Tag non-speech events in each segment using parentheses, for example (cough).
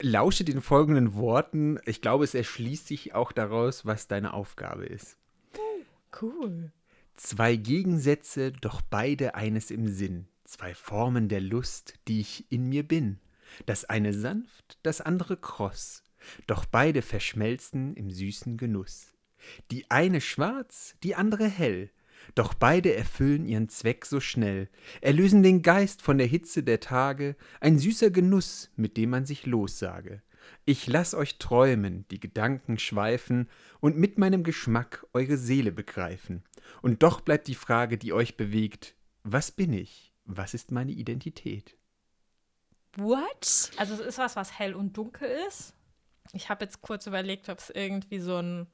Lausche den folgenden Worten. Ich glaube, es erschließt sich auch daraus, was deine Aufgabe ist. Cool. Zwei Gegensätze, doch beide eines im Sinn. Zwei Formen der Lust, die ich in mir bin. Das eine sanft, das andere kross. Doch beide verschmelzen im süßen Genuss. Die eine schwarz, die andere hell. Doch beide erfüllen ihren Zweck so schnell, erlösen den Geist von der Hitze der Tage, ein süßer Genuss, mit dem man sich lossage. Ich lass euch träumen, die Gedanken schweifen und mit meinem Geschmack eure Seele begreifen. Und doch bleibt die Frage, die euch bewegt: Was bin ich? Was ist meine Identität? What? Also es ist was, was hell und dunkel ist. Ich habe jetzt kurz überlegt, ob es irgendwie so ein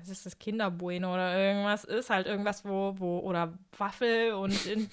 was ist das Kinderbueno oder irgendwas ist, halt irgendwas, wo, wo, oder Waffel und in,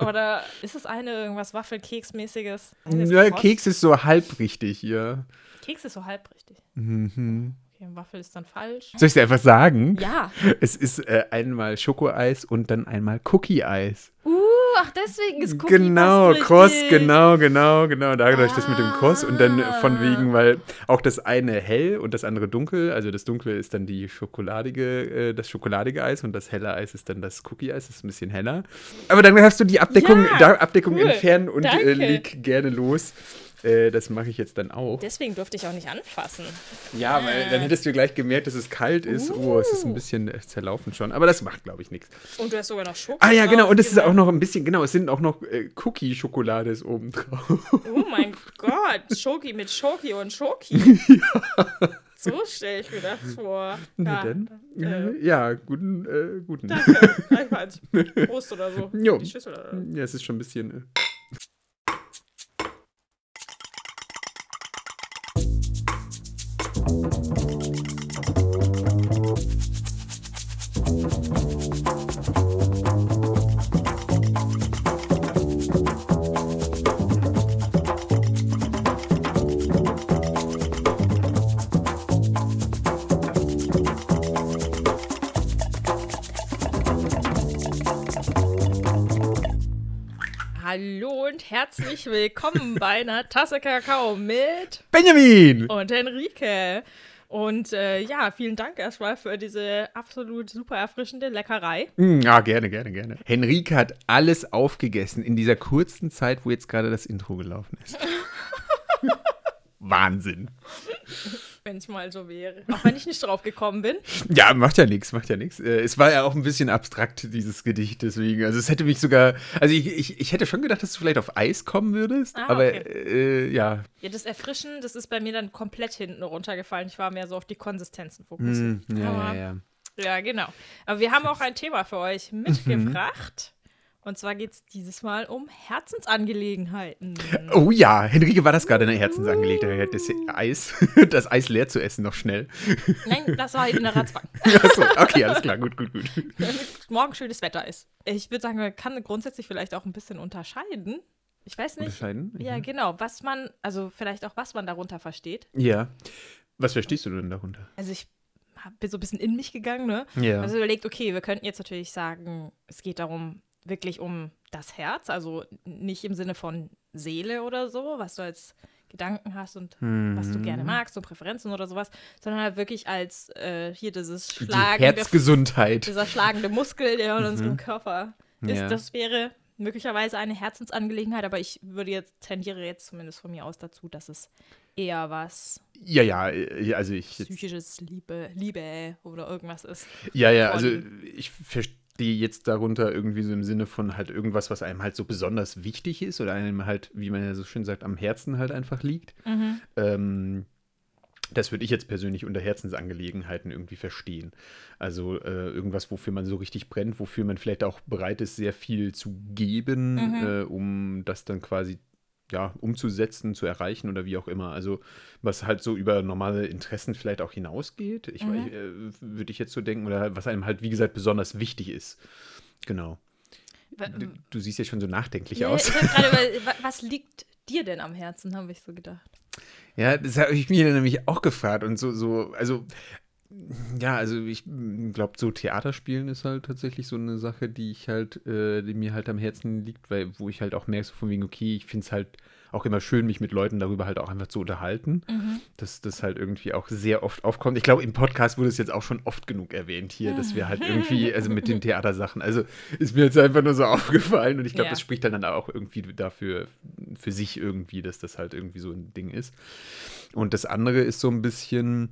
(laughs) oder ist es eine irgendwas Waffelkeksmäßiges? Ja, Keks ist so halbrichtig, ja. Keks ist so halbrichtig. Mhm. Okay, Waffel ist dann falsch. Soll ich dir einfach sagen? Ja. Es ist äh, einmal Schokoeis und dann einmal Cookie-Eis. Uh, ach, deswegen ist Cookie Genau, richtig. genau, genau, genau. Dadurch das mit dem Cross und dann von Ah. wegen, weil auch das eine hell und das andere dunkel. Also das dunkle ist dann die schokoladige, äh, das schokoladige Eis und das helle Eis ist dann das Cookie-Eis. Das ist ein bisschen heller. Aber dann hast du die Abdeckung, Ja, Abdeckung cool. entfernen und äh, leg gerne los. Äh, das mache ich jetzt dann auch. Deswegen durfte ich auch nicht anfassen. Ja, weil dann hättest du gleich gemerkt, dass es kalt ist. Oh, es ist ein bisschen äh, zerlaufen schon. Aber das macht, glaube ich, nichts. Und du hast sogar noch Schoko. Ah ja, genau. Und es ist auch noch ein bisschen, genau, es sind auch noch äh, Cookie-Schokolade ist oben drauf. Oh mein Gott, Schoki mit Schoki und Schoki. (laughs) So stelle ich mir das vor. Na Ja, dann. äh, Äh, ja, guten, äh, guten. Danke. (laughs) Prost oder so. Jo. Die Schüssel oder so. Ja, es ist schon ein bisschen. thank you herzlich willkommen bei einer Tasse Kakao mit Benjamin! und Henrike. Und äh, ja, vielen Dank erstmal für diese absolut super erfrischende Leckerei. Ja, gerne, gerne, gerne. Henrike hat alles aufgegessen in dieser kurzen Zeit, wo jetzt gerade das Intro gelaufen ist. (laughs) Wahnsinn. Wenn es mal so wäre. Auch wenn ich nicht drauf gekommen bin. (laughs) Ja, macht ja nichts, macht ja nichts. Äh, Es war ja auch ein bisschen abstrakt, dieses Gedicht, deswegen. Also es hätte mich sogar. Also ich, ich, ich hätte schon gedacht, dass du vielleicht auf Eis kommen würdest. Ah, aber okay. äh, ja. Ja, das Erfrischen, das ist bei mir dann komplett hinten runtergefallen. Ich war mehr so auf die Konsistenzen fokussiert. Mm, ja, ja, ja. Ja, genau. Aber wir haben auch ein Thema für euch mitgebracht. Und zwar geht es dieses Mal um Herzensangelegenheiten. Oh ja, Henrike, war das gerade eine Herzensangelegenheit, das Eis, (laughs) das Eis leer zu essen, noch schnell? Nein, das war innerer Zwang. (laughs) Achso, okay, alles klar, gut, gut, gut. Damit morgen schönes Wetter ist. Ich würde sagen, man kann grundsätzlich vielleicht auch ein bisschen unterscheiden. Ich weiß nicht. Unterscheiden? Ja, genau. Was man, also vielleicht auch, was man darunter versteht. Ja. Was verstehst du denn darunter? Also ich bin so ein bisschen in mich gegangen, ne? Ja. Also überlegt, okay, wir könnten jetzt natürlich sagen, es geht darum, wirklich um das Herz, also nicht im Sinne von Seele oder so, was du als Gedanken hast und was du Mhm. gerne magst und Präferenzen oder sowas, sondern halt wirklich als äh, hier dieses Die schlagende, Herzgesundheit. dieser schlagende Muskel, der in unserem Körper ist. Ja. Das wäre möglicherweise eine Herzensangelegenheit, aber ich würde jetzt, tendiere jetzt zumindest von mir aus dazu, dass es eher was Ja, ja, äh, also ich. Psychisches Liebe, Liebe oder irgendwas ist. ja, ja, also ich verstehe jetzt darunter irgendwie so im Sinne von halt irgendwas, was einem halt so besonders wichtig ist oder einem halt, wie man ja so schön sagt, am Herzen halt einfach liegt. Mhm. Ähm, das würde ich jetzt persönlich unter Herzensangelegenheiten irgendwie verstehen. Also äh, irgendwas, wofür man so richtig brennt, wofür man vielleicht auch bereit ist, sehr viel zu geben, Mhm. äh, um das dann quasi ja, umzusetzen, zu erreichen oder wie auch immer. Also was halt so über normale Interessen vielleicht auch hinausgeht, ich, Mhm. äh, würde ich jetzt so denken, oder was einem halt, wie gesagt, besonders wichtig ist. Genau. Du, du siehst ja schon so nachdenklich Ja, aus. Ich gerade (laughs) über, wa- was liegt dir denn am Herzen, habe ich so gedacht. Ja, das habe ich mir nämlich auch gefragt und so, so, also, ja, also ich glaube, so Theaterspielen ist halt tatsächlich so eine Sache, die ich halt, äh, die mir halt am Herzen liegt, weil, wo ich halt auch merke, so von wegen, okay, ich finde es halt auch immer schön, mich mit Leuten darüber halt auch einfach zu unterhalten. Mhm. Dass das halt irgendwie auch sehr oft aufkommt. Ich glaube, im Podcast wurde es jetzt auch schon oft genug erwähnt hier, dass wir halt irgendwie, (laughs) also mit den Theatersachen, also ist mir jetzt einfach nur so (laughs) aufgefallen und ich glaube, Ja. das spricht dann auch irgendwie dafür, für sich irgendwie, dass das halt irgendwie so ein Ding ist. Und das andere ist so ein bisschen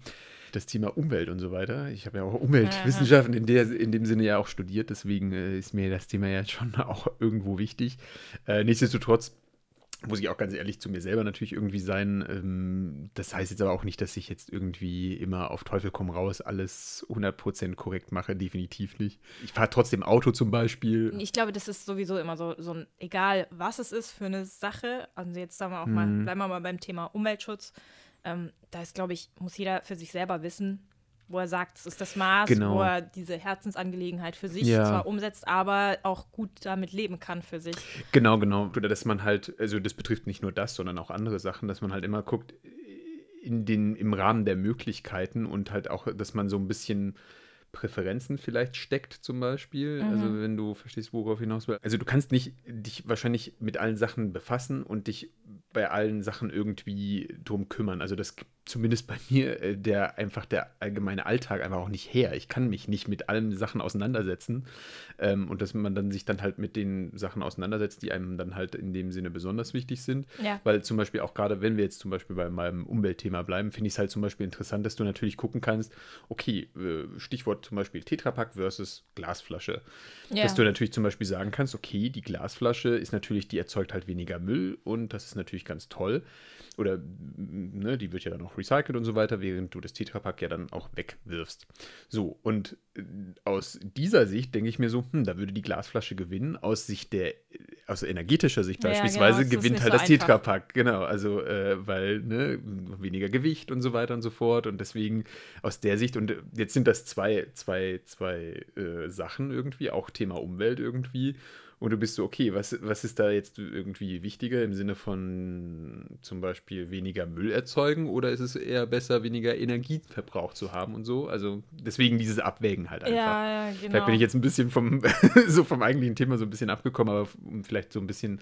das Thema Umwelt und so weiter. Ich habe ja auch Umweltwissenschaften in, der, in dem Sinne ja auch studiert, deswegen äh, ist mir das Thema ja schon (laughs) auch irgendwo wichtig. Äh, nichtsdestotrotz muss ich auch ganz ehrlich zu mir selber natürlich irgendwie sein. Ähm, das heißt jetzt aber auch nicht, dass ich jetzt irgendwie immer auf Teufel komm raus alles 100% korrekt mache, definitiv nicht. Ich fahre trotzdem Auto zum Beispiel. Ich glaube, das ist sowieso immer so, so ein, egal was es ist für eine Sache, also jetzt sagen wir auch mal, Mhm. bleiben wir mal beim Thema Umweltschutz, ähm, da ist, glaube ich, muss jeder für sich selber wissen, wo er sagt, es ist das Maß, Genau. wo er diese Herzensangelegenheit für sich Ja. zwar umsetzt, aber auch gut damit leben kann für sich. Genau, genau. Oder dass man halt, also das betrifft nicht nur das, sondern auch andere Sachen, dass man halt immer guckt, in den, im Rahmen der Möglichkeiten und halt auch, dass man so ein bisschen Präferenzen vielleicht steckt, zum Beispiel. Also wenn du verstehst, worauf hinaus will. Also du kannst nicht dich wahrscheinlich mit allen Sachen befassen und dich bei allen Sachen irgendwie drum kümmern. Also das gibt zumindest bei mir äh, der einfach der allgemeine Alltag einfach auch nicht her. Ich kann mich nicht mit allen Sachen auseinandersetzen. Ähm, und dass man dann sich dann halt mit den Sachen auseinandersetzt, die einem dann halt in dem Sinne besonders wichtig sind. Ja. Weil zum Beispiel auch gerade, wenn wir jetzt zum Beispiel bei meinem Umweltthema bleiben, finde ich es halt zum Beispiel interessant, dass du natürlich gucken kannst, okay, äh, Stichwort zum Beispiel Tetrapack versus Glasflasche. Ja. Dass du natürlich zum Beispiel sagen kannst, okay, die Glasflasche ist natürlich, die erzeugt halt weniger Müll und das ist natürlich ganz toll. Oder m, ne, die wird ja dann auch recycelt und so weiter, während du das Tetrapack ja dann auch wegwirfst. So, und äh, aus dieser Sicht denke ich mir so, hm, da würde die Glasflasche gewinnen. Aus Sicht der, aus energetischer Sicht Ja, beispielsweise genau, es ist gewinnt halt so das. Tetrapack. Genau, also äh, weil ne, weniger Gewicht und so weiter und so fort. Und deswegen aus der Sicht, und äh, jetzt sind das zwei, zwei, zwei äh, Sachen irgendwie, auch Thema Umwelt irgendwie. Und du bist so, okay, was, was ist da jetzt irgendwie wichtiger im Sinne von zum Beispiel weniger Müll erzeugen oder ist es eher besser, weniger Energieverbrauch zu haben und so? Also deswegen dieses Abwägen halt einfach. Ja, ja, genau. Vielleicht bin ich jetzt ein bisschen vom, (laughs) so vom eigentlichen Thema so ein bisschen abgekommen, aber um vielleicht so ein bisschen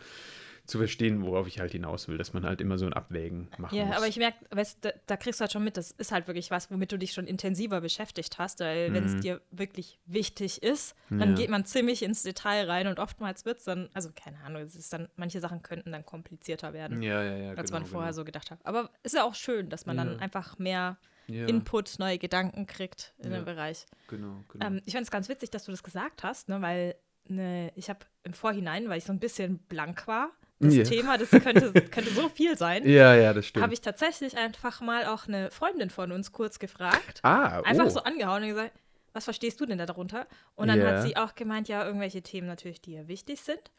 zu verstehen, worauf ich halt hinaus will, dass man halt immer so ein Abwägen machen Ja, muss. aber ich merke, weißt, da, da kriegst du halt schon mit, das ist halt wirklich was, womit du dich schon intensiver beschäftigt hast, weil wenn es dir wirklich wichtig ist, dann Mhm. Ja. geht man ziemlich ins Detail rein und oftmals wird es dann, also keine Ahnung, es ist dann, manche Sachen könnten dann komplizierter werden, ja, ja, ja, als genau, man vorher genau. so gedacht hat. Aber ist ja auch schön, dass man dann einfach mehr ja, Input, neue Gedanken kriegt in Ja. dem Bereich. Genau, genau. Ähm, ich fand es ganz witzig, dass du das gesagt hast, ne, weil ne, ich habe im Vorhinein, weil ich so ein bisschen blank war, das Ja. Thema, das könnte, (laughs) könnte so viel sein ja, ja, das stimmt. habe ich tatsächlich einfach mal auch eine Freundin von uns kurz gefragt. ah, Einfach oh. so angehauen und gesagt, was verstehst du denn da darunter? Und dann Ja. hat sie auch gemeint, ja, irgendwelche Themen natürlich, die ihr wichtig sind.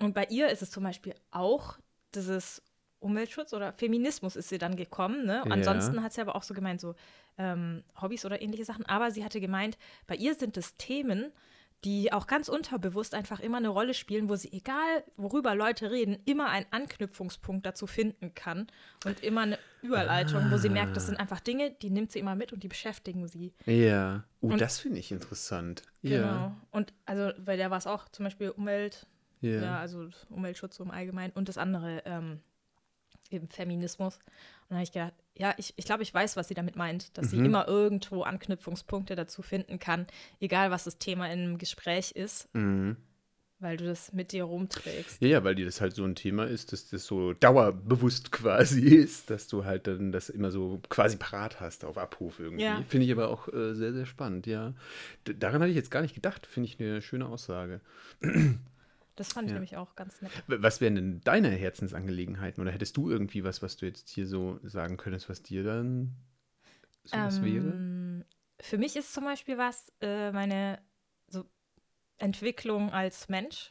Und bei ihr ist es zum Beispiel auch dieses Umweltschutz oder Feminismus ist sie dann gekommen. Ne? Ja. Ansonsten hat sie aber auch so gemeint, so ähm, Hobbys oder ähnliche Sachen. Aber sie hatte gemeint, bei ihr sind es Themen, die auch ganz unterbewusst einfach immer eine Rolle spielen, wo sie, egal worüber Leute reden, immer einen Anknüpfungspunkt dazu finden kann und immer eine Überleitung, wo sie merkt, das sind einfach Dinge, die nimmt sie immer mit und die beschäftigen sie. Ja. Oh, Und- das finde ich interessant. Genau. Ja. Und also bei der war es auch zum Beispiel Umwelt, Ja. ja, also Umweltschutz im Allgemeinen und das andere ähm, eben Feminismus. Und dann habe ich gedacht, ja, ich, ich glaube, ich weiß, was sie damit meint, dass sie Mhm. immer irgendwo Anknüpfungspunkte dazu finden kann, egal was das Thema in einem Gespräch ist, Mhm. weil du das mit dir rumträgst. Ja, ja, weil dir das halt so ein Thema ist, dass das so dauerbewusst (laughs) quasi ist, dass du halt dann das immer so quasi parat hast auf Abruf irgendwie. Ja. Finde ich aber auch äh, sehr, sehr spannend, ja. D daran hatte ich jetzt gar nicht gedacht, finde ich eine schöne Aussage. (clears throat) Das fand ich Ja. nämlich auch ganz nett. Was wären denn deine Herzensangelegenheiten? Oder hättest du irgendwie was, was du jetzt hier so sagen könntest, was dir dann sowas wäre? Ähm, Für mich ist zum Beispiel was, äh, meine so Entwicklung als Mensch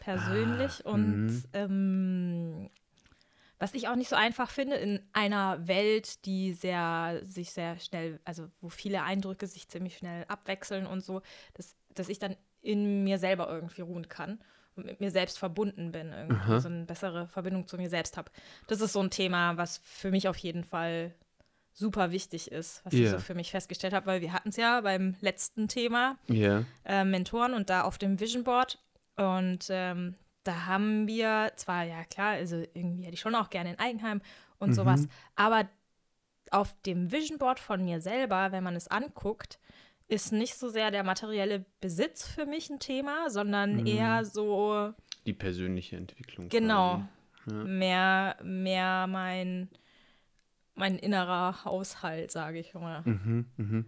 persönlich Ah, und mhm. ähm, was ich auch nicht so einfach finde, in einer Welt, die sehr, sich sehr schnell, also wo viele Eindrücke sich ziemlich schnell abwechseln und so, dass, dass ich dann in mir selber irgendwie ruhen kann mit mir selbst verbunden bin, irgendwie Aha. so eine bessere Verbindung zu mir selbst habe. Das ist so ein Thema, was für mich auf jeden Fall super wichtig ist, was ich Ja. so für mich festgestellt habe, weil wir hatten es ja beim letzten Thema, Ja. äh, Mentoren und da auf dem Vision Board. Und ähm, da haben wir zwar, ja klar, also irgendwie hätte ich schon auch gerne ein Eigenheim und Mhm. sowas, aber auf dem Vision Board von mir selber, wenn man es anguckt, ist nicht so sehr der materielle Besitz für mich ein Thema, sondern Mhm. eher so Die persönliche Entwicklung. Genau. Ja. mehr, mehr mein, mein innerer Haushalt, sage ich mal. Mhm, mhm.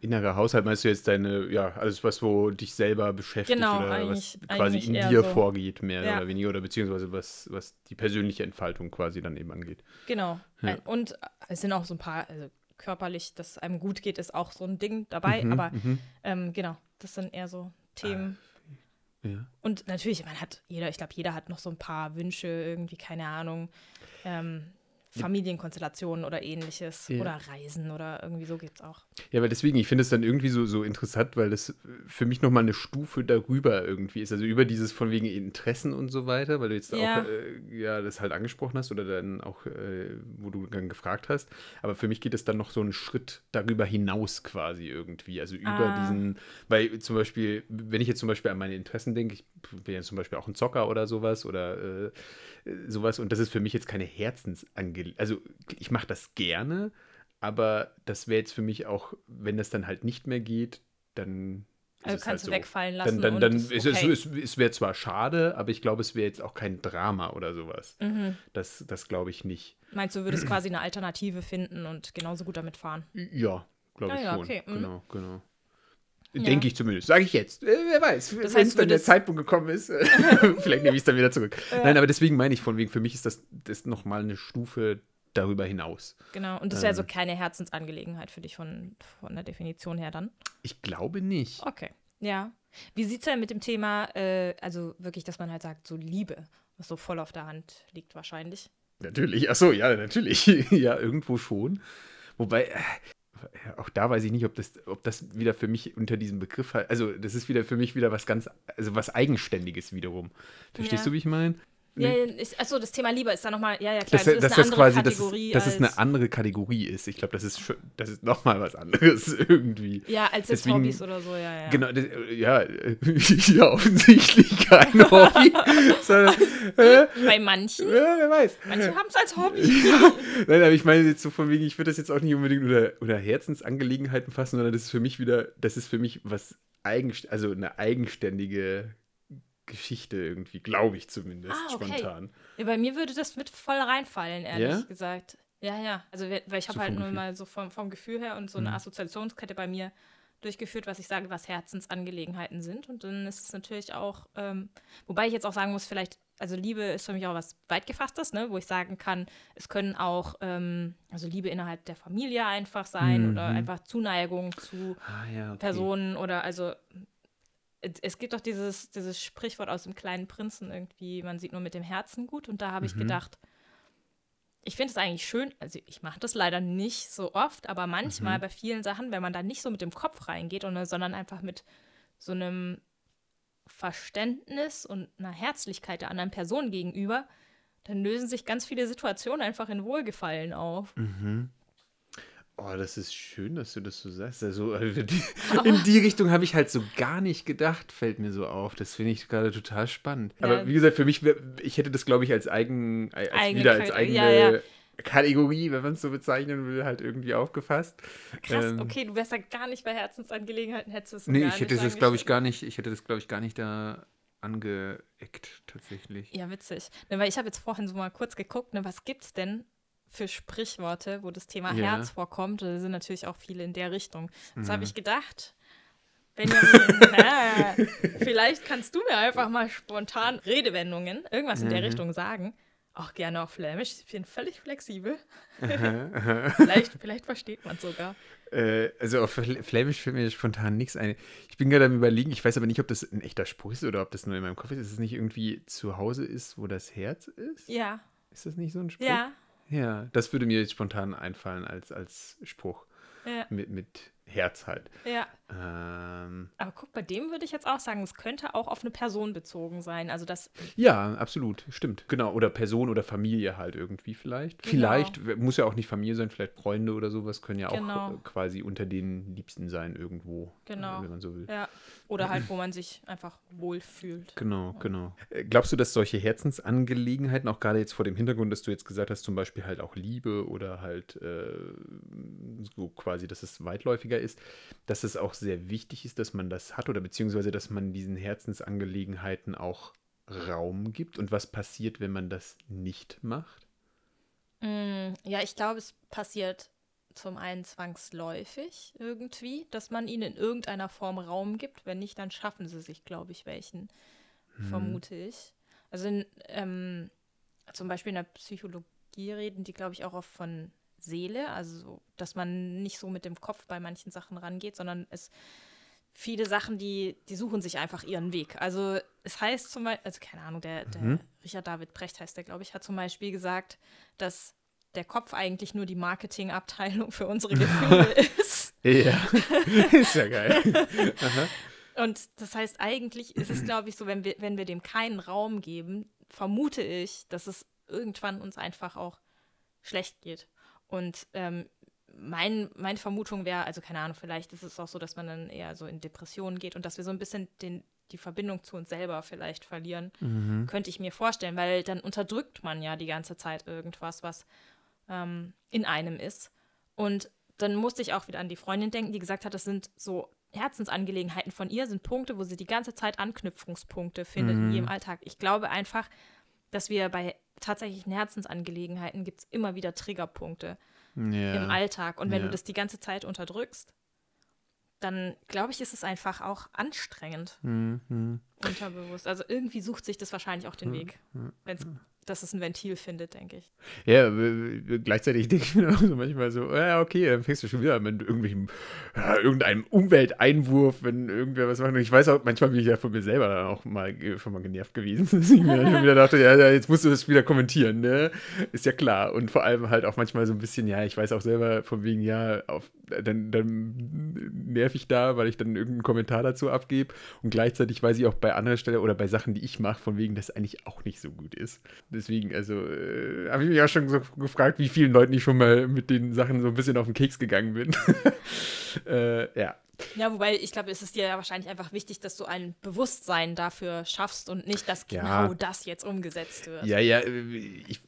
Innerer Haushalt meinst du jetzt deine, ja, alles, was wo dich selber beschäftigt Genau, oder was quasi in dir so. vorgeht, mehr Ja. oder weniger, oder beziehungsweise was, was die persönliche Entfaltung quasi dann eben angeht. Genau. Ja. Und es sind auch so ein paar, also körperlich, dass es einem gut geht, ist auch so ein Ding dabei. Mhm, aber mhm. ähm, genau, das sind eher so Themen. Ja. Und natürlich, man hat jeder, ich glaube, jeder hat noch so ein paar Wünsche, irgendwie, keine Ahnung, ähm, Familienkonstellationen oder ähnliches Ja. oder Reisen oder irgendwie so geht's auch. Ja, weil deswegen, ich finde es dann irgendwie so, so interessant, weil das für mich nochmal eine Stufe darüber irgendwie ist. Also über dieses von wegen Interessen und so weiter, weil du jetzt Ja. auch äh, ja, das halt angesprochen hast oder dann auch, äh, wo du dann gefragt hast. Aber für mich geht es dann noch so einen Schritt darüber hinaus quasi irgendwie. Also über Ah. diesen, weil zum Beispiel, wenn ich jetzt zum Beispiel an meine Interessen denke, ich bin ja zum Beispiel auch ein Zocker oder sowas oder äh, sowas und das ist für mich jetzt keine Herzensangelegenheit. Also ich mache das gerne, aber das wäre jetzt für mich auch, wenn das dann halt nicht mehr geht, dann. Also es kannst halt du so. wegfallen lassen. Dann, dann, und dann ist ist okay. es, es, es wäre zwar schade, aber ich glaube, es wäre jetzt auch kein Drama oder sowas. Mhm. Das, das glaube ich nicht. Meinst du, würdest quasi eine Alternative finden und genauso gut damit fahren? Ja, glaube Ah ich ja, schon. okay, mhm. Genau, genau. Ja. Denke ich zumindest. Sage ich jetzt. Äh, wer weiß. Das Wenn heißt, dann der Zeitpunkt gekommen ist, (laughs) vielleicht nehme ich es dann wieder zurück. Nein, aber deswegen meine ich von wegen, für mich ist das, das nochmal eine Stufe darüber hinaus. Genau. Und das wäre so Ähm. keine Herzensangelegenheit für dich von, von der Definition her dann? Ich glaube nicht. Okay. Ja. Wie sieht es denn mit dem Thema, äh, also wirklich, dass man halt sagt, so Liebe, was so voll auf der Hand liegt wahrscheinlich? Natürlich, ach so, ja, natürlich. (laughs) ja, irgendwo schon. Wobei, äh, auch da weiß ich nicht, ob das, ob das wieder für mich unter diesem Begriff halt, also das ist wieder für mich wieder was ganz, also was Eigenständiges wiederum. Verstehst Ja. du, wie ich meine? Ja, ich, achso, das Thema Liebe ist dann nochmal, ja, ja, klar, Dass, das ist dass eine das andere quasi, dass, Kategorie. es- dass es eine andere Kategorie ist. Ich glaube, das ist das ist nochmal was anderes (laughs) irgendwie. Ja, als jetzt deswegen- Hobbys oder so, ja, ja. Genau, das, ja, (laughs) ja, offensichtlich kein Hobby. (laughs) sondern, äh, Bei manchen, ja, wer weiß. manche haben es als Hobby. Nein, aber ich meine jetzt so von wegen, ich würde das jetzt auch nicht unbedingt unter, unter Herzensangelegenheiten fassen, sondern das ist für mich wieder, das ist für mich was eigenst also eine eigenständige Geschichte irgendwie, glaube ich zumindest, Ah, okay. spontan. Ja, bei mir würde das mit voll reinfallen, ehrlich Ja? gesagt. Ja, ja. Also, weil ich habe So halt nur Gefühl. mal so vom, vom Gefühl her und so eine Mhm. Assoziationskette bei mir durchgeführt, was ich sage, was Herzensangelegenheiten sind. Und dann ist es natürlich auch, ähm, wobei ich jetzt auch sagen muss, vielleicht, also Liebe ist für mich auch was weit gefasstes, ne, wo ich sagen kann, es können auch, ähm, also Liebe innerhalb der Familie einfach sein oder Mhm. einfach Zuneigung zu Ah ja, okay. Personen oder also es- gibt doch dieses, dieses Sprichwort aus dem kleinen Prinzen irgendwie, man sieht nur mit dem Herzen gut und da habe ich Mhm. gedacht, ich finde es eigentlich schön, also ich mache das leider nicht so oft, aber manchmal Mhm. bei vielen Sachen, wenn man da nicht so mit dem Kopf reingeht, und, sondern einfach mit so einem Verständnis und einer Herzlichkeit der anderen Person gegenüber, dann lösen sich ganz viele Situationen einfach in Wohlgefallen auf. Mhm. Oh, das ist schön, dass du das so sagst. Also, äh, die- (laughs) in die Richtung habe ich halt so gar nicht gedacht, fällt mir so auf. Das finde ich gerade total spannend. Aber Ja. wie gesagt, für mich, ich hätte das, glaube ich, als eigen, als Eigene wieder als eigene ja, ja. Kategorie, wenn man es so bezeichnen will, halt irgendwie aufgefasst. Krass, Ähm, okay, du wärst ja gar nicht bei Herzensangelegenheiten, hättest du es Nee, ich hätte das, glaube ich, gar nicht, ich hätte das, glaube ich, gar nicht da angeeckt, tatsächlich. Ja, witzig. Ne, weil ich habe jetzt vorhin so mal kurz geguckt, ne, was gibt's denn für Sprichworte, wo das Thema Ja. Herz vorkommt? Da sind natürlich auch viele in der Richtung. Jetzt Mhm. habe ich gedacht, Benjamin, (laughs) hä, vielleicht kannst du mir einfach mal spontan Redewendungen, irgendwas in der Mhm. Richtung sagen. Auch gerne auf Flämisch. Ich bin völlig flexibel. Aha, (laughs) aha. Vielleicht, vielleicht versteht man sogar. Äh, also auf Fl- Flämisch fällt mir spontan nichts ein. Ich bin gerade am überlegen, ich weiß aber nicht, ob das ein echter Spruch ist oder ob das nur in meinem Kopf ist. Ist es nicht irgendwie zu Hause ist, wo das Herz ist? Ja, Ist das nicht so ein Spruch? ja, Ja, das würde mir jetzt spontan einfallen als, als Spruch. ja. Mit, mit Herz halt. Ja. Ähm, Aber guck, bei dem würde ich jetzt auch sagen, es könnte auch auf eine Person bezogen sein. Also das, ja, absolut, stimmt. Genau. Oder Person oder Familie halt irgendwie vielleicht. Genau. Vielleicht, muss ja auch nicht Familie sein, vielleicht Freunde oder sowas können ja auch Genau. äh, quasi unter den Liebsten sein irgendwo. Genau. Wenn man so will. ja. Oder halt, (clears throat) wo man sich einfach wohlfühlt. Genau, genau. Äh, Glaubst du, dass solche Herzensangelegenheiten, auch gerade jetzt vor dem Hintergrund, dass du jetzt gesagt hast, zum Beispiel halt auch Liebe oder halt äh, so quasi, dass es weitläufiger ist, dass es auch sehr wichtig ist, dass man das hat oder beziehungsweise, dass man diesen Herzensangelegenheiten auch Raum gibt und was passiert, wenn man das nicht macht? Mm, Ja, ich glaube, es passiert zum einen zwangsläufig irgendwie, dass man ihnen in irgendeiner Form Raum gibt. Wenn nicht, dann schaffen sie sich, glaube ich, welchen, vermute ich. Also in, ähm, zum Beispiel in der Psychologie reden die, glaube ich, auch oft von Seele, also so, dass man nicht so mit dem Kopf bei manchen Sachen rangeht, sondern es viele Sachen, die, die suchen sich einfach ihren Weg. Also es heißt zum Beispiel, also keine Ahnung, der, der Richard David Brecht heißt der, glaube ich, hat zum Beispiel gesagt, dass der Kopf eigentlich nur die Marketingabteilung für unsere (laughs) Gefühle ist. Ja, (laughs) ist ja geil. Und das heißt, eigentlich ist es, glaube ich, so, wenn wir, wenn wir dem keinen Raum geben, vermute ich, dass es irgendwann uns einfach auch schlecht geht. Und ähm, mein, meine Vermutung wäre, also keine Ahnung, vielleicht ist es auch so, dass man dann eher so in Depressionen geht und dass wir so ein bisschen den, die Verbindung zu uns selber vielleicht verlieren. Könnte ich mir vorstellen, weil dann unterdrückt man ja die ganze Zeit irgendwas, was ähm, in einem ist. Und dann musste ich auch wieder an die Freundin denken, die gesagt hat, das sind so Herzensangelegenheiten von ihr, sind Punkte, wo sie die ganze Zeit Anknüpfungspunkte findet in ihrem Alltag. Ich glaube einfach, dass wir bei tatsächlichen Herzensangelegenheiten gibt es immer wieder Triggerpunkte Ja. im Alltag. Und wenn Ja. du das die ganze Zeit unterdrückst, dann glaube ich, ist es einfach auch anstrengend, Mhm. unterbewusst. Also irgendwie sucht sich das wahrscheinlich auch den Weg, wenn's, dass es ein Ventil findet, denke ich. Ja, gleichzeitig (laughs) denke ich mir auch so manchmal so, ja, okay, dann fängst du schon wieder mit irgendwelchem, ja, irgendeinem Umwelteinwurf, wenn irgendwer was macht. Und ich weiß auch, manchmal bin ich ja von mir selber dann auch mal, schon mal genervt gewesen, (laughs) dass ich mir schon wieder dachte, ja, ja, jetzt musst du das wieder kommentieren, ne? Ist ja klar. Und vor allem halt auch manchmal so ein bisschen, ja, ich weiß auch selber von wegen, ja, auf, dann, dann nerv ich da, weil ich dann irgendeinen Kommentar dazu abgebe. Und gleichzeitig weiß ich auch bei anderer Stelle oder bei Sachen, die ich mache, von wegen, dass eigentlich auch nicht so gut ist. Deswegen, also, äh, habe ich mich auch schon so gefragt, wie vielen Leuten ich schon mal mit den Sachen so ein bisschen auf den Keks gegangen bin. (laughs) äh, ja. Ja, wobei ich glaube, es ist dir ja wahrscheinlich einfach wichtig, dass du ein Bewusstsein dafür schaffst und nicht, dass Ja. genau das jetzt umgesetzt wird. Ja, ja, äh, ich,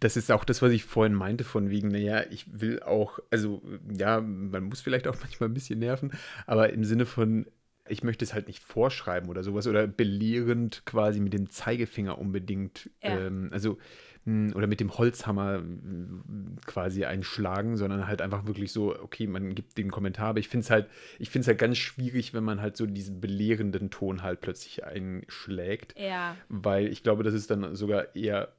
das ist auch das, was ich vorhin meinte, von wegen, naja, ich will auch, also ja, man muss vielleicht auch (laughs) manchmal ein bisschen nerven, aber im Sinne von, ich möchte es halt nicht vorschreiben oder sowas oder belehrend quasi mit dem Zeigefinger unbedingt, Ja. ähm, also mh, oder mit dem Holzhammer mh, quasi einschlagen, sondern halt einfach wirklich so, okay, man gibt den Kommentar, aber ich finde es halt, ich finde es halt ganz schwierig, wenn man halt so diesen belehrenden Ton halt plötzlich einschlägt Ja, weil ich glaube, das ist dann sogar eher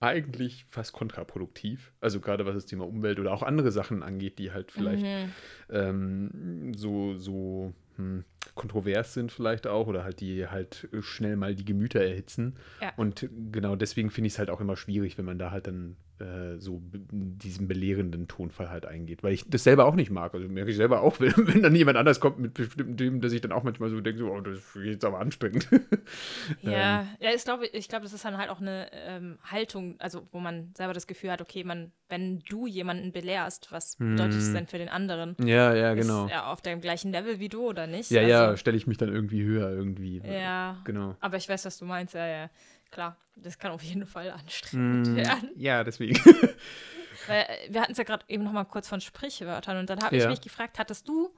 eigentlich fast kontraproduktiv. Also gerade was das Thema Umwelt oder auch andere Sachen angeht, die halt vielleicht Mhm. ähm, so, so hm, kontrovers sind vielleicht auch oder halt die halt schnell mal die Gemüter erhitzen. Ja. Und genau deswegen finde ich es halt auch immer schwierig, wenn man da halt dann äh, so diesen belehrenden Tonfall halt eingeht, weil ich das selber auch nicht mag. Also merke ich selber auch, (laughs) wenn, wenn dann jemand anders kommt mit bestimmten Themen, dass ich dann auch manchmal so denke, so, oh, das ist jetzt aber anstrengend. (laughs) ja, ja ich glaube, ich glaube, das ist dann halt auch eine ähm, Haltung, also wo man selber das Gefühl hat, okay, man, wenn du jemanden belehrst, was bedeutet es denn für den anderen? ja, ja, genau. Ist er auf dem gleichen Level wie du oder nicht? Ja, ja, Also, stelle ich mich dann irgendwie höher irgendwie. Ja, Genau. aber ich weiß, was du meinst, ja, ja. Klar, das kann auf jeden Fall anstrengend werden. Ja, deswegen. (laughs) Weil, äh, wir hatten es ja gerade eben noch mal kurz von Sprichwörtern und dann habe ich Ja. mich gefragt, hattest du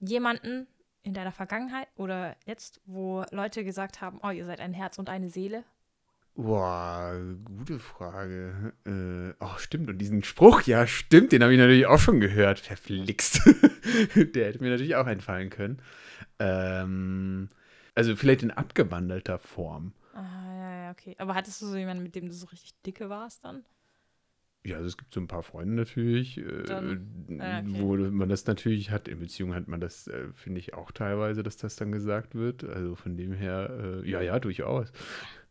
jemanden in deiner Vergangenheit oder jetzt, wo Leute gesagt haben, oh, ihr seid ein Herz und eine Seele? Boah, gute Frage. Äh, oh, stimmt. Und diesen Spruch, ja, stimmt, den habe ich natürlich auch schon gehört. Verflixt. (laughs) Der hätte mir natürlich auch einfallen können. Ähm, also vielleicht in abgewandelter Form. Ah, ja, ja, okay. Aber hattest du so jemanden, mit dem du so richtig dicke warst dann? Ja, also es gibt so ein paar Freunde natürlich, äh, Dann- ah, okay. wo man das natürlich hat. In Beziehungen hat man das, äh, finde ich, auch teilweise, dass das dann gesagt wird. Also von dem her, äh, ja, ja, durchaus.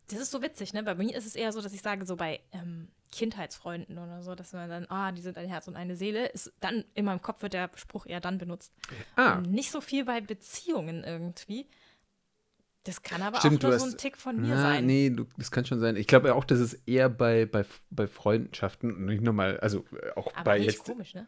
das ist so witzig, ne? Bei mir ist es eher so, dass ich sage, so bei ähm, Kindheitsfreunden oder so, dass man dann, ah, die sind ein Herz und eine Seele, ist dann in meinem Kopf wird der Spruch eher dann benutzt. Ah, Und nicht so viel bei Beziehungen irgendwie. Das kann aber Stimmt, auch nur so hast- ein Tick von mir na, sein. nee, du, das kann schon sein. Ich glaube auch, dass es eher bei, bei, bei Freundschaften, nicht nochmal, also äh, auch aber bei jetzt, komisch, ne?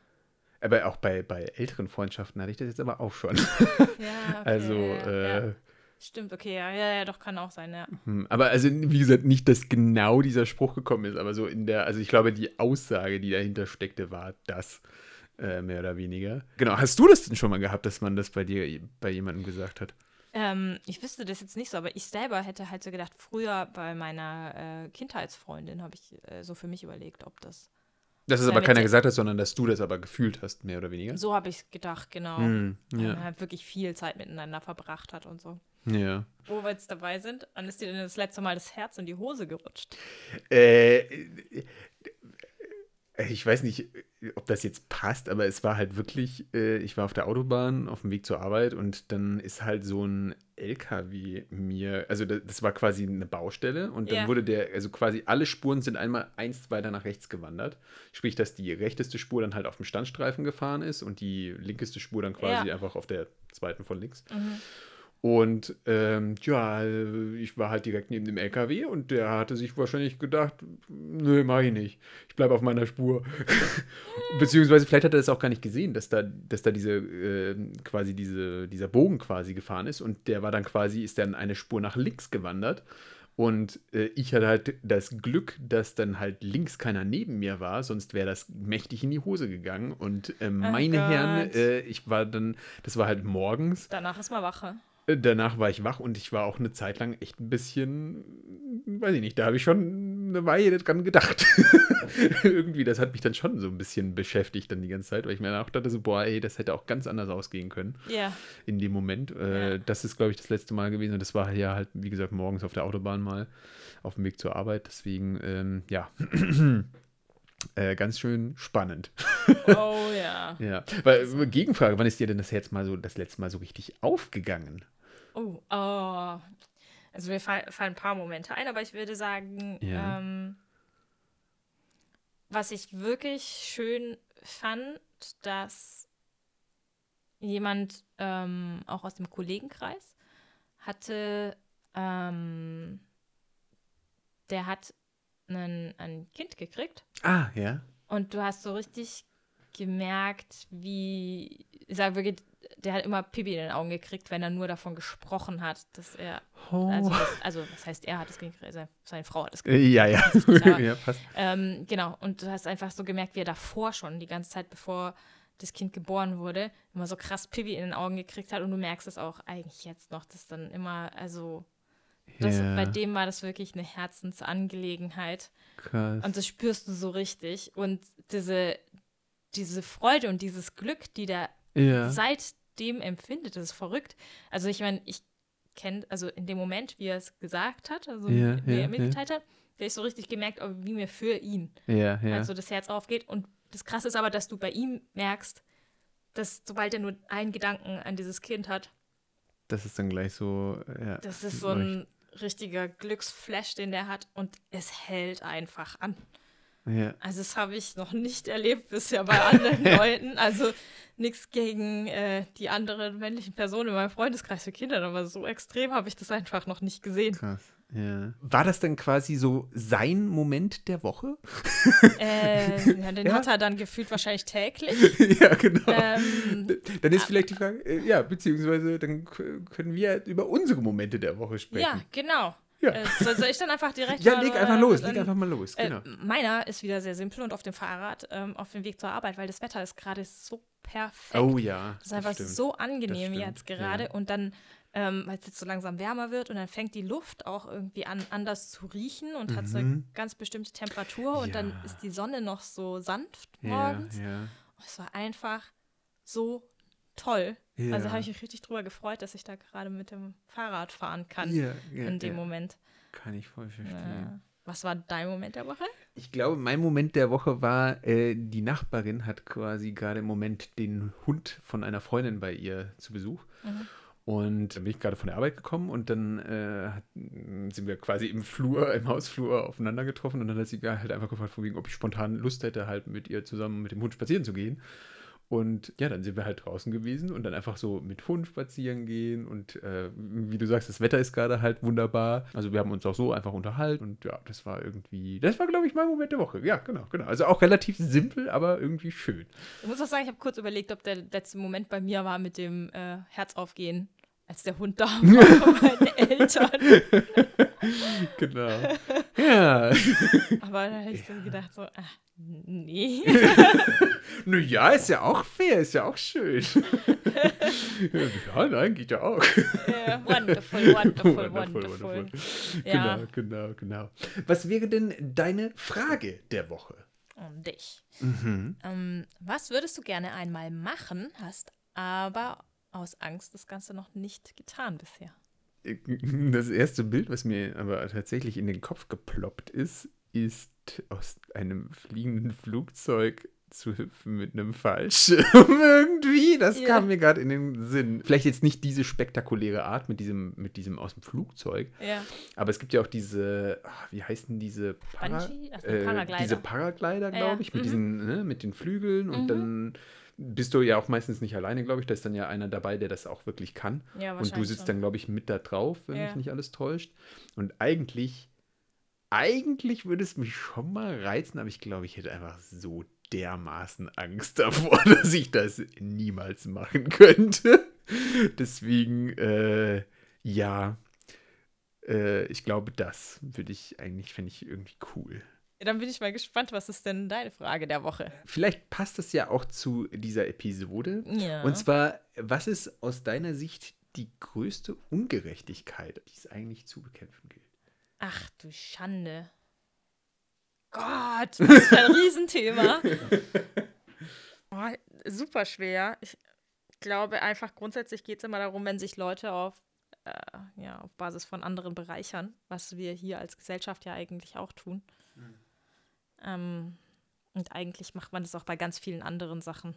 aber auch bei, bei älteren Freundschaften hatte ich das jetzt aber auch schon. (laughs) Ja, okay, Also, äh, ja. Stimmt, okay, ja, ja, ja, doch, kann auch sein, ja. Hm, Aber also, wie gesagt, nicht, dass genau dieser Spruch gekommen ist, aber so in der, also ich glaube, die Aussage, die dahinter steckte, war das, äh, mehr oder weniger. Genau, hast du das denn schon mal gehabt, dass man das bei dir, bei jemandem gesagt hat? Ähm, ich wüsste das jetzt nicht so, aber ich selber hätte halt so gedacht, früher bei meiner äh, Kindheitsfreundin habe ich äh, so für mich überlegt, ob das. Dass es Ja, aber keiner gesagt hat, sondern dass du das aber gefühlt hast, mehr oder weniger? So habe ich gedacht, genau. Hm, Weil man ja, halt wirklich viel Zeit miteinander verbracht hat und so. ja. Wo wir jetzt dabei sind, wann ist dir denn das letzte Mal das Herz in die Hose gerutscht? Äh, ich weiß nicht, ob das jetzt passt, aber es war halt wirklich, äh, ich war auf der Autobahn auf dem Weg zur Arbeit und dann ist halt so ein LKW mir, also das, war quasi eine Baustelle und dann Ja. wurde der, also quasi alle Spuren sind einmal eins weiter nach rechts gewandert. Sprich, dass die rechteste Spur dann halt auf dem Standstreifen gefahren ist und die linkeste Spur dann quasi Ja. einfach auf der zweiten von links. Mhm. Und ähm, ja, ich war halt direkt neben dem LKW und der hatte sich wahrscheinlich gedacht, nö, mach ich nicht. Ich bleibe auf meiner Spur. (laughs) Beziehungsweise vielleicht hat er das auch gar nicht gesehen, dass da, dass da diese äh, quasi diese, dieser Bogen quasi gefahren ist und der war dann quasi, ist dann eine Spur nach links gewandert. Und äh, ich hatte halt das Glück, dass dann halt links keiner neben mir war, sonst wäre das mächtig in die Hose gegangen. Und äh, meine Herren, Gott. äh, ich war dann, das war halt morgens, Danach ist mal Wache. Danach war ich wach und ich war auch eine Zeit lang echt ein bisschen, weiß ich nicht, da habe ich schon eine Weile dran gedacht. (laughs) Irgendwie, das hat mich dann schon so ein bisschen beschäftigt dann die ganze Zeit, weil ich mir dann auch dachte so, boah, ey, das hätte auch ganz anders ausgehen können Ja. in dem Moment. Äh, Ja. Das ist, glaube ich, das letzte Mal gewesen und das war ja halt, wie gesagt, morgens auf der Autobahn mal auf dem Weg zur Arbeit. Deswegen, ähm, ja, (clears throat) äh, ganz schön spannend. Oh (laughs) ja. Ja, weil Gegenfrage, wann ist dir denn das Herz mal so, das letzte Mal so richtig aufgegangen? Oh, oh. Also mir fall- fallen ein paar Momente ein, aber ich würde sagen, Ja. ähm, was ich wirklich schön fand, dass jemand ähm, auch aus dem Kollegenkreis hatte, ähm, der hat einen, ein Kind gekriegt Ah, ja. und du hast so richtig gemerkt, wie, ich sage wirklich, der hat immer Pipi in den Augen gekriegt, wenn er nur davon gesprochen hat, dass er, also, das, also das heißt, er hat es gekriegt, also seine Frau hat es gekriegt. Äh, Ja, ja. (laughs) aber- (laughs) ja, passt. Ähm, genau, und du hast einfach so gemerkt, wie er davor schon, die ganze Zeit, bevor das Kind geboren wurde, immer so krass Pipi in den Augen gekriegt hat und du merkst es auch eigentlich jetzt noch, dass dann immer, also das, ja, bei dem war das wirklich eine Herzensangelegenheit. krass. Und das spürst du so richtig. Und diese, diese Freude und dieses Glück, die der ja. seitdem empfindet, das ist verrückt. Also ich meine, ich kenne, also in dem Moment, wie er es gesagt hat, also Ja, wie ja, er mitgeteilt hat, da ich so richtig gemerkt, oh, wie mir für ihn ja, ja. also das Herz aufgeht. Und das Krasse ist aber, dass du bei ihm merkst, dass sobald er nur einen Gedanken an dieses Kind hat, das ist dann gleich so, ja. das ist so ein richtiger Glücksflash, den der hat und es hält einfach an. Ja. Also das habe ich noch nicht erlebt bisher bei anderen (laughs) Leuten. Also nichts gegen äh, die anderen männlichen Personen in meinem Freundeskreis für Kinder, aber so extrem habe ich das einfach noch nicht gesehen. Krass. Ja. War das dann quasi so sein Moment der Woche? Äh, (laughs) ja, den Ja. hat er dann gefühlt wahrscheinlich täglich. (laughs) ja, genau. Ähm, dann ist vielleicht die Frage, äh, ja, beziehungsweise dann können wir über unsere Momente der Woche sprechen. ja, genau. Ja. Äh, soll, soll ich dann einfach direkt (laughs) Ja, leg äh, einfach los, dann- leg einfach mal los, Äh, genau. meiner ist wieder sehr simpel und auf dem Fahrrad ähm, auf dem Weg zur Arbeit, weil das Wetter ist gerade so perfekt. Oh ja. Das ist einfach stimmt. so angenehm jetzt gerade. ja. Und dann, ähm, weil es jetzt so langsam wärmer wird und dann fängt die Luft auch irgendwie an, anders zu riechen und hat so eine Mhm. ganz bestimmte Temperatur und dann Ja. ist die Sonne noch so sanft Ja, morgens. ja. Und Es war einfach so toll. Ja. Also habe ich mich richtig drüber gefreut, dass ich da gerade mit dem Fahrrad fahren kann ja, ja, in dem. Moment. Kann ich voll verstehen. Ja. Was war dein Moment der Woche? Ich glaube, mein Moment der Woche war, äh, die Nachbarin hat quasi gerade im Moment den Hund von einer Freundin bei ihr zu Besuch. Mhm. Und dann bin ich gerade von der Arbeit gekommen und dann äh, sind wir quasi im Flur, im Hausflur aufeinander getroffen und dann hat sie halt einfach gefragt, ob ich spontan Lust hätte, halt mit ihr zusammen mit dem Hund spazieren zu gehen. Und ja, dann sind wir halt draußen gewesen und dann einfach so mit Hund spazieren gehen. Und äh, wie du sagst, das Wetter ist gerade halt wunderbar. Also wir haben uns auch so einfach unterhalten und ja, das war irgendwie, das war, glaube ich, mein Moment der Woche. Ja, genau, genau. Also auch relativ simpel, aber irgendwie schön. Ich muss auch sagen, ich habe kurz überlegt, ob der letzte Moment bei mir war mit dem äh, Herzaufgehen, als der Hund da war von meinen Eltern. (laughs) genau. (laughs) Ja. Aber da habe ich so gedacht, so, ach, nee. (laughs) naja, ist ja auch fair, ist ja auch schön. ja, nein, geht ja auch. Yeah, wonderful, wonderful, wonderful, wonderful. wonderful. Ja. Genau, genau, genau. Was wäre denn deine Frage der Woche? Um dich. Mhm. Ähm, was würdest du gerne einmal machen, hast aber aus Angst das Ganze noch nicht getan bisher? Das erste Bild, was mir aber tatsächlich in den Kopf geploppt ist, ist aus einem fliegenden Flugzeug zu hüpfen mit einem Fallschirm (laughs) irgendwie. Das yeah. kam mir gerade in den Sinn. Vielleicht jetzt nicht diese spektakuläre Art mit diesem, mit diesem aus dem Flugzeug. Ja. Aber es gibt ja auch diese, ach, wie heißen diese Para, Ach, äh, Paraglider. Diese Paraglider, glaube ja. ich, mit mhm. diesen, ne, mit den Flügeln und Mhm. dann bist du ja auch meistens nicht alleine, glaube ich. Da ist dann ja einer dabei, der das auch wirklich kann. Ja, Und du sitzt schon. dann, glaube ich, mit da drauf, wenn Ja. mich nicht alles täuscht. Und eigentlich, eigentlich würde es mich schon mal reizen, aber ich glaube, ich hätte einfach so dermaßen Angst davor, (laughs) dass ich das niemals machen könnte. Deswegen, äh, ja, äh, ich glaube, das würde ich eigentlich, fände ich irgendwie cool. Ja, dann bin ich mal gespannt, was ist denn deine Frage der Woche? Vielleicht passt das ja auch zu dieser Episode. Ja. Und zwar, was ist aus deiner Sicht die größte Ungerechtigkeit, die es eigentlich zu bekämpfen gilt? Ach du Schande. Gott, was für ein Riesenthema. (laughs) Oh, super schwer. Ich glaube einfach, grundsätzlich geht es immer darum, wenn sich Leute auf, äh, ja, auf Basis von anderen bereichern, was wir hier als Gesellschaft ja eigentlich auch tun. Ähm, und eigentlich macht man das auch bei ganz vielen anderen Sachen.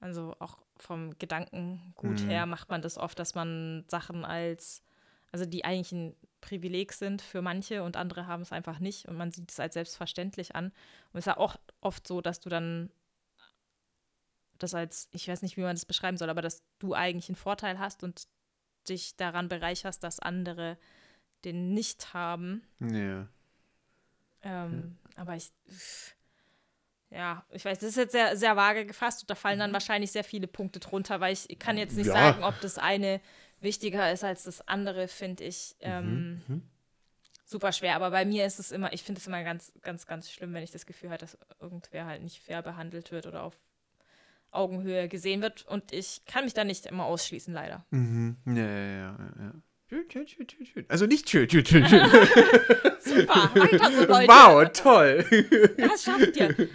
Also auch vom Gedankengut Mhm. her macht man das oft, dass man Sachen als, also die eigentlich ein Privileg sind für manche und andere haben es einfach nicht und man sieht es als selbstverständlich an. Und es ist ja auch oft so, dass du dann das als, ich weiß nicht, wie man das beschreiben soll, aber dass du eigentlich einen Vorteil hast und dich daran bereicherst, dass andere den nicht haben. Ja. Ähm, Aber ich, ja, ich weiß, das ist jetzt sehr, sehr vage gefasst und da fallen dann wahrscheinlich sehr viele Punkte drunter, weil ich kann jetzt nicht Ja. sagen, ob das eine wichtiger ist als das andere, finde ich ähm, Mhm. super schwer. Aber bei mir ist es immer, ich finde es immer ganz, ganz, ganz schlimm, wenn ich das Gefühl habe, dass irgendwer halt nicht fair behandelt wird oder auf Augenhöhe gesehen wird. Und ich kann mich da nicht immer ausschließen, leider. Mhm. Ja, ja, ja, ja. Schön, schön, schön, schön, schön. Also nicht schön, schön, schön, schön. Super, weiter so, (laughs) Leute. wow, toll. Das schafft ihr.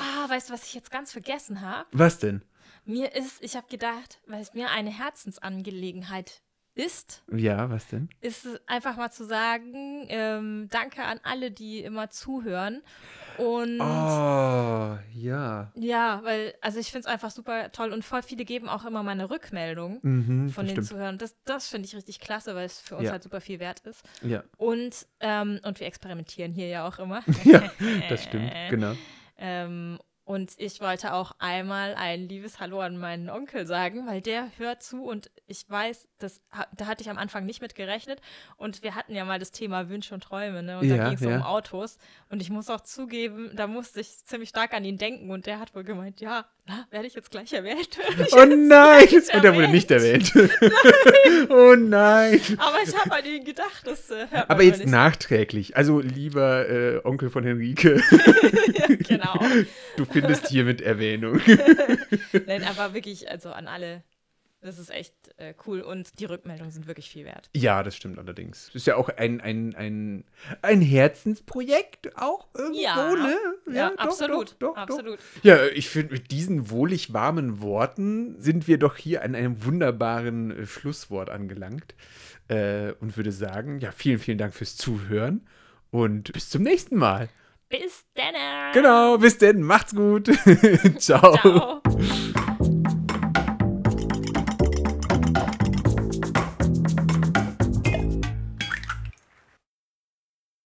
Ah, weißt du, was ich jetzt ganz vergessen habe? Was denn? Mir ist, ich habe gedacht, weil es mir eine Herzensangelegenheit ist, Ja, was denn? ist es einfach mal zu sagen, ähm, danke an alle, die immer zuhören. Und Oh, ja. ja, weil, also ich finde es einfach super toll und voll viele geben auch immer mal eine Rückmeldung Mhm, von den. Zuhörern. Das, das finde ich richtig klasse, weil es für uns Ja. halt super viel wert ist. Ja, Und, ähm, und wir experimentieren hier ja auch immer. (laughs) ja, (laughs) das stimmt, genau. Ähm, und ich wollte auch einmal ein liebes Hallo an meinen Onkel sagen, weil der hört zu und ich weiß, das, da hatte ich am Anfang nicht mit gerechnet. Und wir hatten ja mal das Thema Wünsche und Träume, ne? Und da Ja, ging es ja. um Autos. Und ich muss auch zugeben, da musste ich ziemlich stark an ihn denken. Und der hat wohl gemeint, ja, na, werde ich jetzt gleich erwähnt. (laughs) Ich Oh nein! Und er wurde nicht erwähnt. (laughs) oh nein! (laughs) Aber ich habe an ihn gedacht, das äh, Aber jetzt nicht. nachträglich. Also, lieber äh, Onkel von Henrike, genau. du findest hiermit Erwähnung. (laughs) Nein, aber wirklich, also an alle, das ist echt äh, cool und die Rückmeldungen sind wirklich viel wert. Ja, das stimmt allerdings. Das ist ja auch ein, ein, ein, ein Herzensprojekt, auch irgendwo, Ja. ne? Ja, doch, absolut. Doch, doch, absolut. Ja, ich finde, mit diesen wohlig warmen Worten sind wir doch hier an einem wunderbaren äh, Schlusswort angelangt. Äh, und würde sagen, ja, vielen, vielen Dank fürs Zuhören und bis zum nächsten Mal. Bis dann. Genau, bis denn, macht's gut. (laughs) Ciao. Ciao.